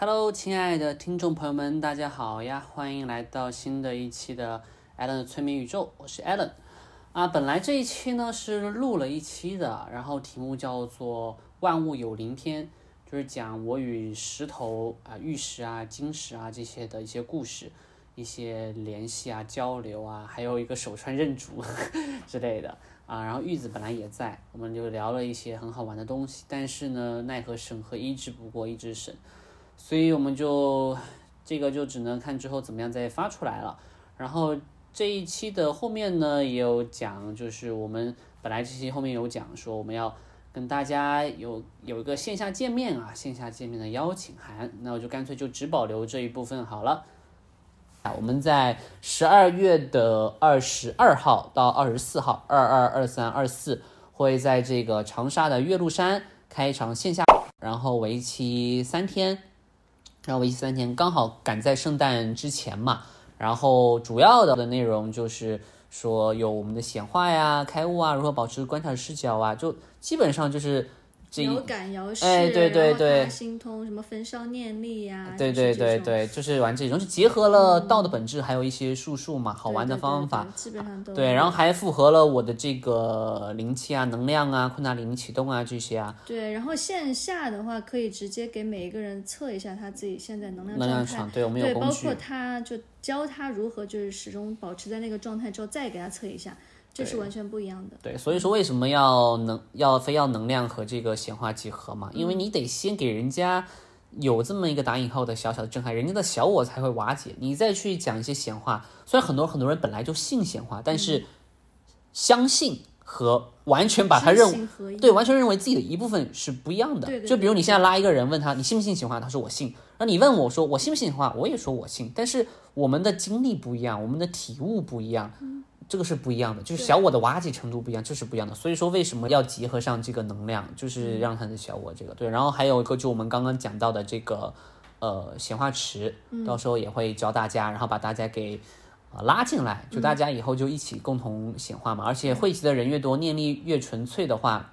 Hello，亲爱的听众朋友们，大家好呀！欢迎来到新的一期的 Allen 的催眠宇宙，我是 Allen。啊，本来这一期呢是录了一期的，然后题目叫做《万物有灵篇》，就是讲我与石头啊、玉石啊、金石啊这些的一些故事、一些联系啊、交流啊，还有一个手串认主 之类的啊。然后玉子本来也在，我们就聊了一些很好玩的东西，但是呢，奈何审核一直不过一直审。所以我们就这个就只能看之后怎么样再发出来了。然后这一期的后面呢也有讲，就是我们本来这期后面有讲说我们要跟大家有有一个线下见面啊，线下见面的邀请函，那我就干脆就只保留这一部分好了。啊，我们在十二月的二十二号到二十四号，二二二三二四会在这个长沙的岳麓山开一场线下，然后为期三天。然后为期三天，刚好赶在圣诞之前嘛。然后主要的的内容就是说有我们的显化呀、开悟啊、如何保持观察视角啊，就基本上就是这遥感遥视，哎，对对对，心通什么焚烧念力呀，对对对对，就是玩这种，就结合了道的本质，还有一些术数嘛，好玩的方法，基本上都对，然后还符合了我的这个灵气啊、能量啊、昆达里尼启动啊这些啊。对，然后线下的话可以直接给每一个人测一下他自己现在能量场，对我们有工具，包括他就教他如何就是始终保持在那个状态之后再给他测一下。这是完全不一样的。对，所以说为什么要能要非要能量和这个显化结合嘛？因为你得先给人家有这么一个打引号的小小的震撼，人家的小我才会瓦解。你再去讲一些显化，虽然很多很多人本来就信显化，但是相信和完全把它认为对完全认为自己的一部分是不一样的。就比如你现在拉一个人问他你信不信显化，他说我信。那你问我说我信不信显化，我也说我信。但是我们的经历不一样，我们的体悟不一样。这个是不一样的，就是小我的瓦解程度不一样，这是不一样的。所以说为什么要结合上这个能量，就是让他的小我这个对。然后还有一个就我们刚刚讲到的这个呃显化池，到时候也会教大家，然后把大家给呃拉进来，就大家以后就一起共同显化嘛。而且汇集的人越多，念力越纯粹的话，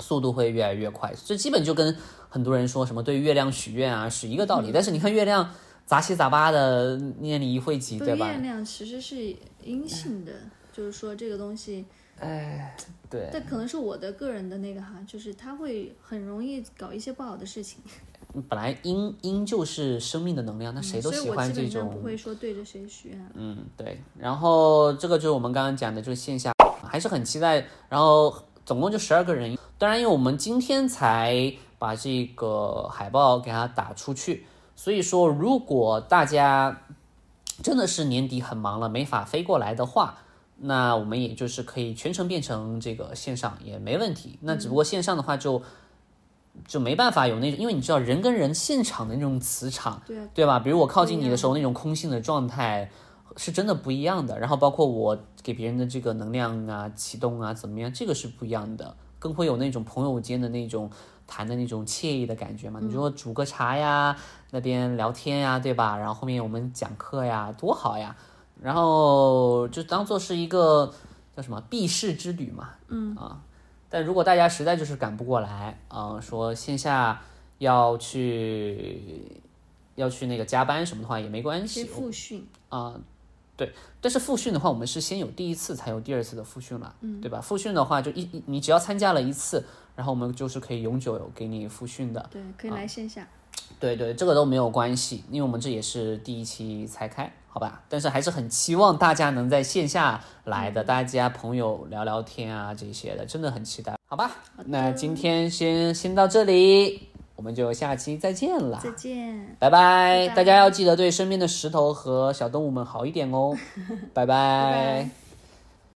速度会越来越快。这基本就跟很多人说什么对月亮许愿啊是一个道理。但是你看月亮。杂七杂八的念力一汇集，对吧？月亮其实是阴性的，就是说这个东西，哎，对。但可能是我的个人的那个哈，就是他会很容易搞一些不好的事情。本来阴阴就是生命的能量，那谁都喜欢这种。不会说对着谁许愿。嗯，对。然后这个就是我们刚刚讲的，就是线下还是很期待。然后总共就十二个人，当然因为我们今天才把这个海报给它打出去。所以说，如果大家真的是年底很忙了，没法飞过来的话，那我们也就是可以全程变成这个线上也没问题。那只不过线上的话就就没办法有那种，因为你知道人跟人现场的那种磁场，对对吧？比如我靠近你的时候那种空性的状态是真的不一样的。然后包括我给别人的这个能量啊、启动啊怎么样，这个是不一样的，更会有那种朋友间的那种。谈的那种惬意的感觉嘛，你说煮个茶呀，那边聊天呀，对吧？然后后面我们讲课呀，多好呀！然后就当做是一个叫什么避世之旅嘛，嗯啊。但如果大家实在就是赶不过来啊，说线下要去要去那个加班什么的话也没关系，复训啊，对。但是复训的话，我们是先有第一次才有第二次的复训了，嗯，对吧？复训的话就一你只要参加了一次。然后我们就是可以永久给你复训的，对，可以来线下。对对，这个都没有关系，因为我们这也是第一期才开，好吧？但是还是很期望大家能在线下来的，大家朋友聊聊天啊这些的，真的很期待，好吧？那今天先先到这里，我们就下期再见了，再见，拜拜！大家要记得对身边的石头和小动物们好一点哦，拜拜。